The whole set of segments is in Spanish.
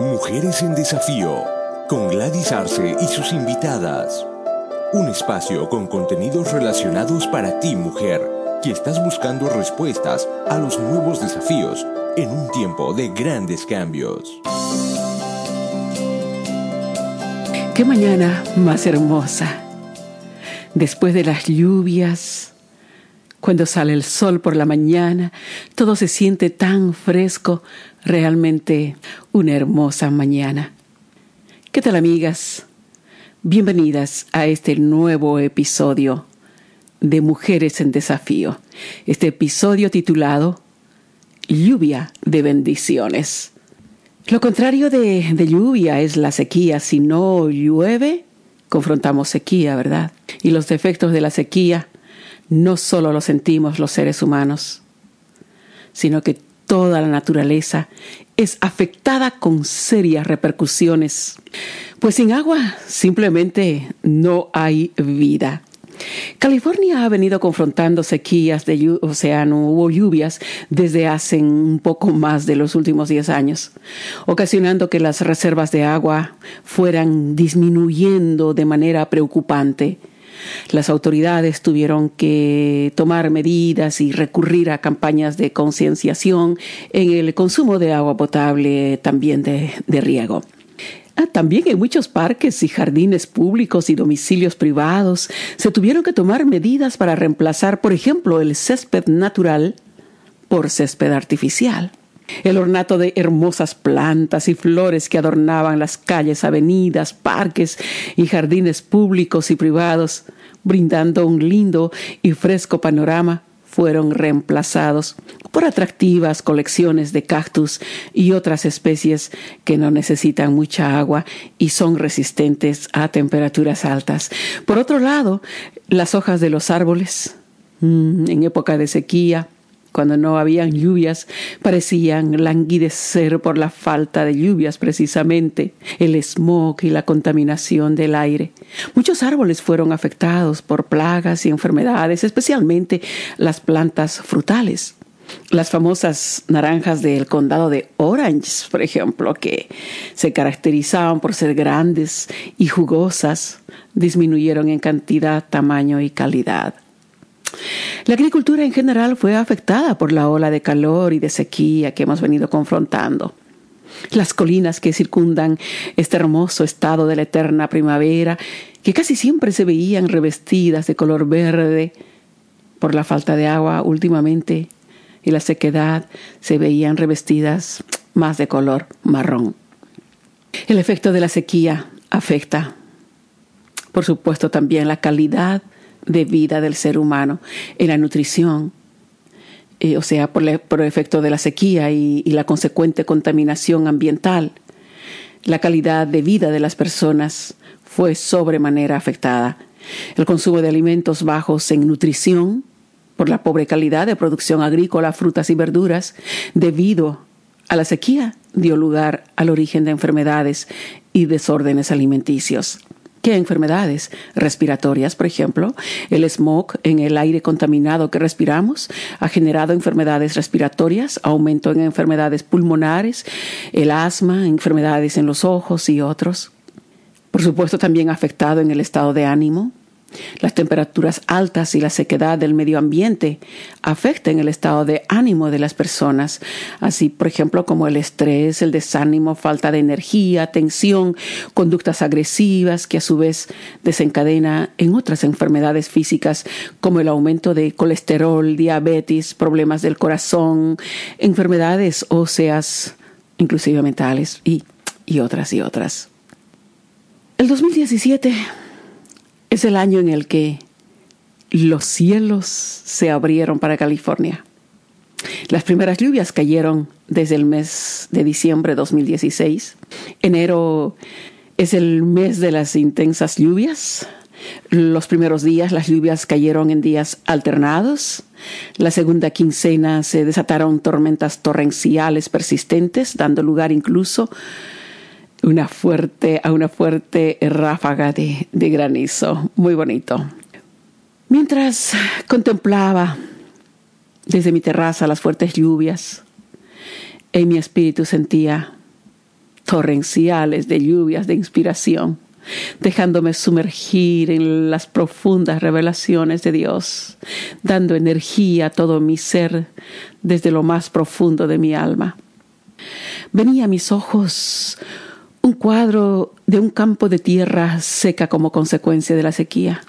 Mujeres en Desafío, con Gladys Arce y sus invitadas. Un espacio con contenidos relacionados para ti, mujer, que estás buscando respuestas a los nuevos desafíos en un tiempo de grandes cambios. Qué mañana más hermosa. Después de las lluvias, cuando sale el sol por la mañana, todo se siente tan fresco, realmente una hermosa mañana. ¿Qué tal amigas? Bienvenidas a este nuevo episodio de Mujeres en Desafío. Este episodio titulado Lluvia de bendiciones. Lo contrario de, de, lluvia es la sequía. Si no llueve, confrontamos sequía, ¿verdad? Y los defectos de la sequía no solo lo sentimos los seres humanos, sino que toda la naturaleza es afectada con serias repercusiones, pues sin agua simplemente no hay vida. California ha venido confrontando sequías de o sea, no hubo lluvias desde hace un poco más de los últimos 10 años, ocasionando que las reservas de agua fueran disminuyendo de manera preocupante las autoridades tuvieron que tomar medidas y recurrir a campañas de concienciación en el consumo de agua potable, también de, riego. Ah, también en muchos parques y jardines públicos y domicilios privados se tuvieron que tomar medidas para reemplazar, por ejemplo, el césped natural por césped artificial. El ornato de hermosas plantas y flores que adornaban las calles, avenidas, parques y jardines públicos y privados, brindando un lindo y fresco panorama, fueron reemplazados por atractivas colecciones de cactus y otras especies que no necesitan mucha agua y son resistentes a temperaturas altas. Por otro lado, las hojas de los árboles, mm, en época de sequía, cuando no habían lluvias, parecían languidecer por la falta de lluvias precisamente, el smog y la contaminación del aire. Muchos árboles fueron afectados por plagas y enfermedades, especialmente las plantas frutales. Las famosas naranjas del condado de Orange, por ejemplo, que se caracterizaban por ser grandes y jugosas, disminuyeron en cantidad, tamaño y calidad. La agricultura en general fue afectada por la ola de calor y de sequía que hemos venido confrontando. Las colinas que circundan este hermoso estado de la eterna primavera, que casi siempre se veían revestidas de color verde por la falta de agua últimamente y la sequedad, se veían revestidas más de color marrón. El efecto de la sequía afecta, por supuesto, también la calidad de vida del ser humano en la nutrición, eh, o sea, por, el efecto de la sequía y la consecuente contaminación ambiental. La calidad de vida de las personas fue sobremanera afectada. El consumo de alimentos bajos en nutrición, por la pobre calidad de producción agrícola, frutas y verduras, debido a la sequía, dio lugar al origen de enfermedades y desórdenes alimenticios. ¿Qué enfermedades respiratorias, por ejemplo? El smog en el aire contaminado que respiramos ha generado enfermedades respiratorias, aumento en enfermedades pulmonares, el asma, enfermedades en los ojos y otros. Por supuesto, también ha afectado en el estado de ánimo, las temperaturas altas y la sequedad del medio ambiente afectan el estado de ánimo de las personas, así por ejemplo como el estrés, el desánimo, falta de energía, tensión, conductas agresivas que a su vez desencadena en otras enfermedades físicas como el aumento de colesterol, diabetes, problemas del corazón, enfermedades óseas, inclusive mentales y, y otras y otras. El 2017 es el año en el que los cielos se abrieron para California. Las primeras lluvias cayeron desde el mes de diciembre de 2016. Enero es el mes de las intensas lluvias. Los primeros días las lluvias cayeron en días alternados. La segunda quincena se desataron tormentas torrenciales persistentes, dando lugar incluso una fuerte, a una fuerte ráfaga de, granizo. Muy bonito. Mientras contemplaba desde mi terraza las fuertes lluvias, en mi espíritu sentía torrenciales de lluvias de inspiración, dejándome sumergir en las profundas revelaciones de Dios, dando energía a todo mi ser desde lo más profundo de mi alma. Venía a mis ojos un cuadro de un campo de tierra seca como consecuencia de la sequía.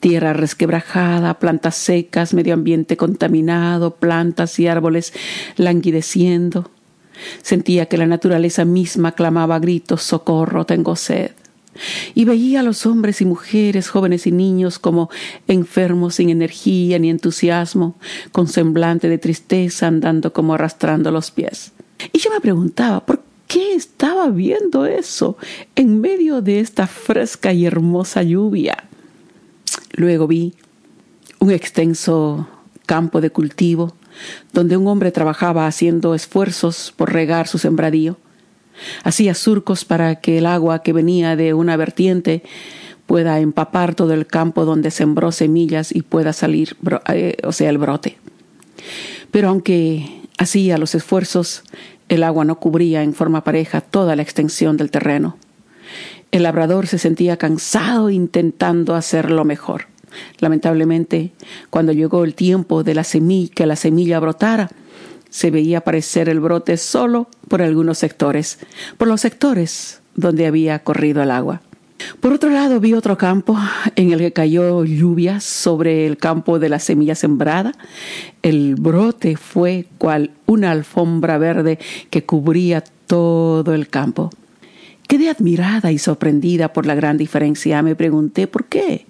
Tierra resquebrajada, plantas secas, medio ambiente contaminado, plantas y árboles languideciendo. Sentía que la naturaleza misma clamaba a gritos, socorro, tengo sed. Y veía a los hombres y mujeres, jóvenes y niños, como enfermos sin energía ni entusiasmo, con semblante de tristeza, andando como arrastrando los pies. Y yo me preguntaba, ¿por qué estaba viendo eso en medio de esta fresca y hermosa lluvia? Luego vi un extenso campo de cultivo donde un hombre trabajaba haciendo esfuerzos por regar su sembradío. Hacía surcos para que el agua que venía de una vertiente pueda empapar todo el campo donde sembró semillas y pueda salir, eh, o sea, el brote. Pero aunque hacía los esfuerzos, el agua no cubría en forma pareja toda la extensión del terreno. El labrador se sentía cansado intentando hacerlo mejor. Lamentablemente, cuando llegó el tiempo de la semilla, que la semilla brotara, se veía aparecer el brote solo por algunos sectores, por los sectores donde había corrido el agua. Por otro lado, vi otro campo en el que cayó lluvia sobre el campo de la semilla sembrada. El brote fue cual una alfombra verde que cubría todo el campo. Quedé admirada y sorprendida por la gran diferencia. Me pregunté por qué.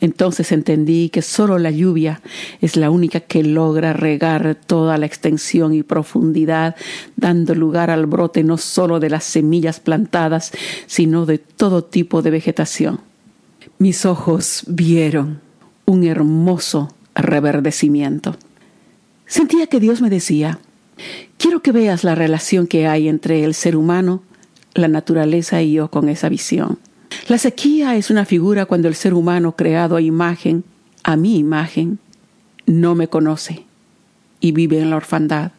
Entonces entendí que solo la lluvia es la única que logra regar toda la extensión y profundidad, dando lugar al brote no solo de las semillas plantadas, sino de todo tipo de vegetación. Mis ojos vieron un hermoso reverdecimiento. Sentía que Dios me decía, quiero que veas la relación que hay entre el ser humano la naturaleza y yo con esa visión. La sequía es una figura cuando el ser humano creado a imagen, a mi imagen, no me conoce y vive en la orfandad.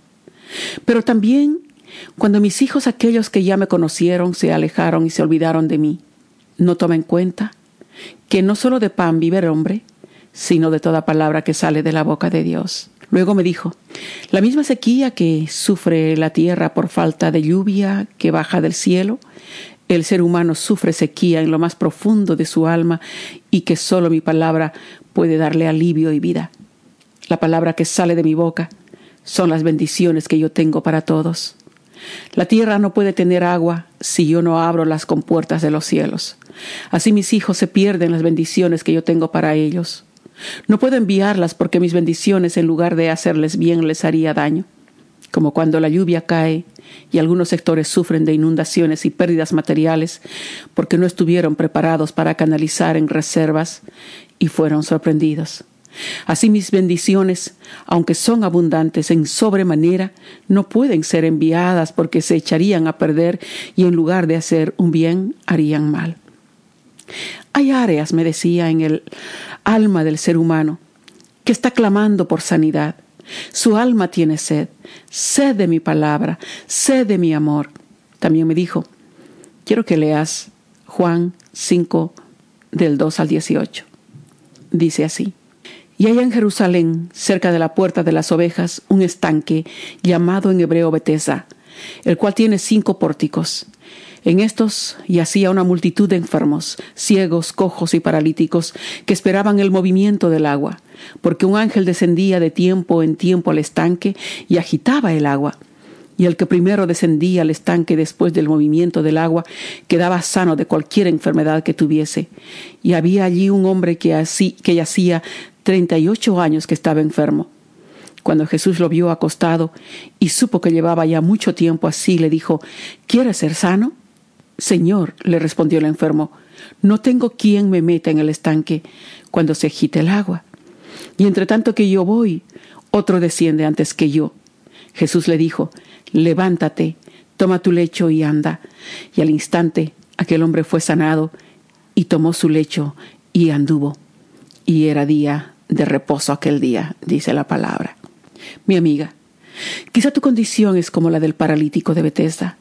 Pero también cuando mis hijos, aquellos que ya me conocieron, se alejaron y se olvidaron de mí, no toma en cuenta que no solo de pan vive el hombre, sino de toda palabra que sale de la boca de Dios. Luego me dijo, la misma sequía que sufre la tierra por falta de lluvia que baja del cielo, el ser humano sufre sequía en lo más profundo de su alma y que solo mi palabra puede darle alivio y vida. La palabra que sale de mi boca son las bendiciones que yo tengo para todos. La tierra no puede tener agua si yo no abro las compuertas de los cielos. Así mis hijos se pierden las bendiciones que yo tengo para ellos. No puedo enviarlas porque mis bendiciones, en lugar de hacerles bien, les haría daño. Como cuando la lluvia cae y algunos sectores sufren de inundaciones y pérdidas materiales porque no estuvieron preparados para canalizar en reservas y fueron sorprendidos. Así mis bendiciones, aunque son abundantes en sobremanera, no pueden ser enviadas porque se echarían a perder y en lugar de hacer un bien, harían mal. Hay áreas, me decía, en el alma del ser humano que está clamando por sanidad. Su alma tiene sed, sed de mi palabra, sed de mi amor. También me dijo, quiero que leas Juan 5 del 2 al 18. Dice así. Y hay en Jerusalén, cerca de la puerta de las ovejas, un estanque llamado en hebreo Betesda, el cual tiene cinco pórticos. En estos yacía una multitud de enfermos, ciegos, cojos y paralíticos, que esperaban el movimiento del agua, porque un ángel descendía de tiempo en tiempo al estanque y agitaba el agua. Y el que primero descendía al estanque después del movimiento del agua quedaba sano de cualquier enfermedad que tuviese. Y había allí un hombre que, así, que yacía treinta y ocho años que estaba enfermo. Cuando Jesús lo vio acostado y supo que llevaba ya mucho tiempo así, le dijo, ¿Quieres ser sano? Señor, le respondió el enfermo, no tengo quien me meta en el estanque cuando se agite el agua. Y entre tanto que yo voy, otro desciende antes que yo. Jesús le dijo, levántate, toma tu lecho y anda. Y al instante aquel hombre fue sanado y tomó su lecho y anduvo. Y era día de reposo aquel día, dice la palabra. Mi amiga, quizá tu condición es como la del paralítico de Bethesda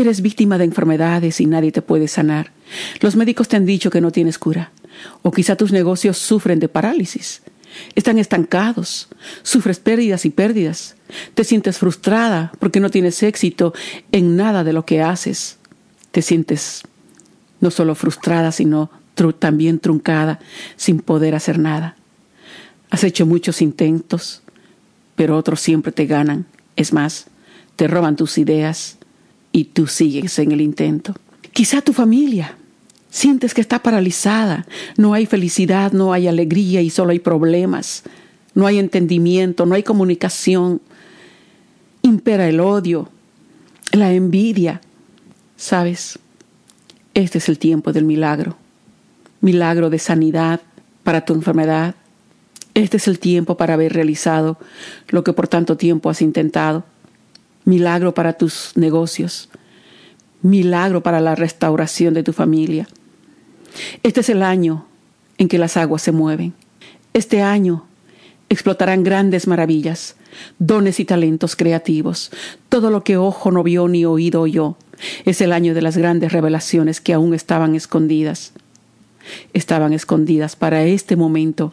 Eres víctima de enfermedades y nadie te puede sanar. Los médicos te han dicho que no tienes cura. O quizá tus negocios sufren de parálisis. Están estancados. Sufres pérdidas y pérdidas. Te sientes frustrada porque no tienes éxito en nada de lo que haces. Te sientes no solo frustrada, sino también truncada, sin poder hacer nada. Has hecho muchos intentos, pero otros siempre te ganan. Es más, te roban tus ideas y tú sigues en el intento. Quizá tu familia. Sientes que está paralizada, no hay felicidad, no hay alegría y solo hay problemas, no hay entendimiento, no hay comunicación, impera el odio, la envidia. ¿Sabes? Este es el tiempo del milagro, milagro de sanidad para tu enfermedad. Este es el tiempo para haber realizado lo que por tanto tiempo has intentado milagro para tus negocios, milagro para la restauración de tu familia. Este es el año en que las aguas se mueven. Este año explotarán grandes maravillas, dones y talentos creativos. Todo lo que ojo no vio ni oído oyó. Es el año de las grandes revelaciones que aún estaban escondidas. Estaban escondidas para este momento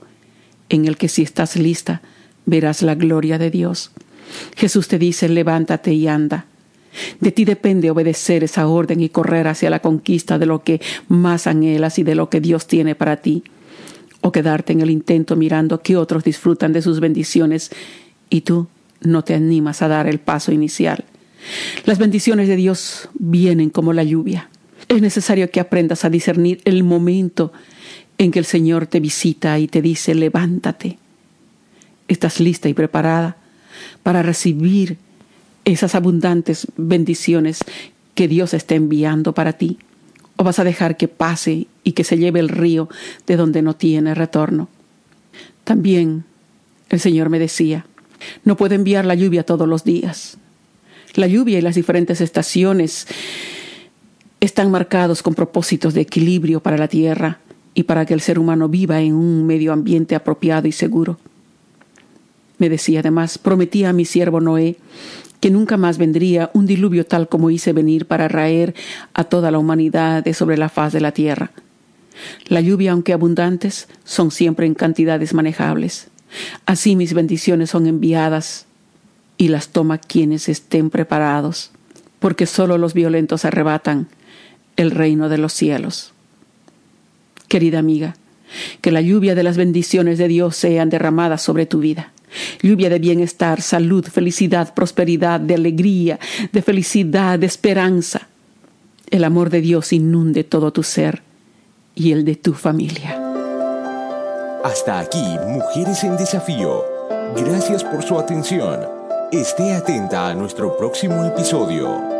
en el que si estás lista, verás la gloria de Dios. Jesús te dice, levántate y anda. De ti depende obedecer esa orden y correr hacia la conquista de lo que más anhelas y de lo que Dios tiene para ti, o quedarte en el intento mirando que otros disfrutan de sus bendiciones y tú no te animas a dar el paso inicial. Las bendiciones de Dios vienen como la lluvia. Es necesario que aprendas a discernir el momento en que el Señor te visita y te dice, levántate. ¿Estás lista y preparada? Para recibir esas abundantes bendiciones que Dios está enviando para ti? ¿O vas a dejar que pase y que se lleve el río de donde no tiene retorno? También el Señor me decía, no puedo enviar la lluvia todos los días. La lluvia y las diferentes estaciones están marcados con propósitos de equilibrio para la tierra y para que el ser humano viva en un medio ambiente apropiado y seguro. Me decía además, prometía a mi siervo Noé que nunca más vendría un diluvio tal como hice venir para raer a toda la humanidad de sobre la faz de la tierra. La lluvia, aunque abundantes, son siempre en cantidades manejables. Así mis bendiciones son enviadas y las toma quienes estén preparados, porque sólo los violentos arrebatan el reino de los cielos. Querida amiga, que la lluvia de las bendiciones de Dios sean derramadas sobre tu vida lluvia de bienestar, salud, felicidad, prosperidad, de alegría, de felicidad, de esperanza. El amor de Dios inunde todo tu ser y el de tu familia. Hasta aquí, Mujeres en Desafío. Gracias por su atención. Esté atenta a nuestro próximo episodio.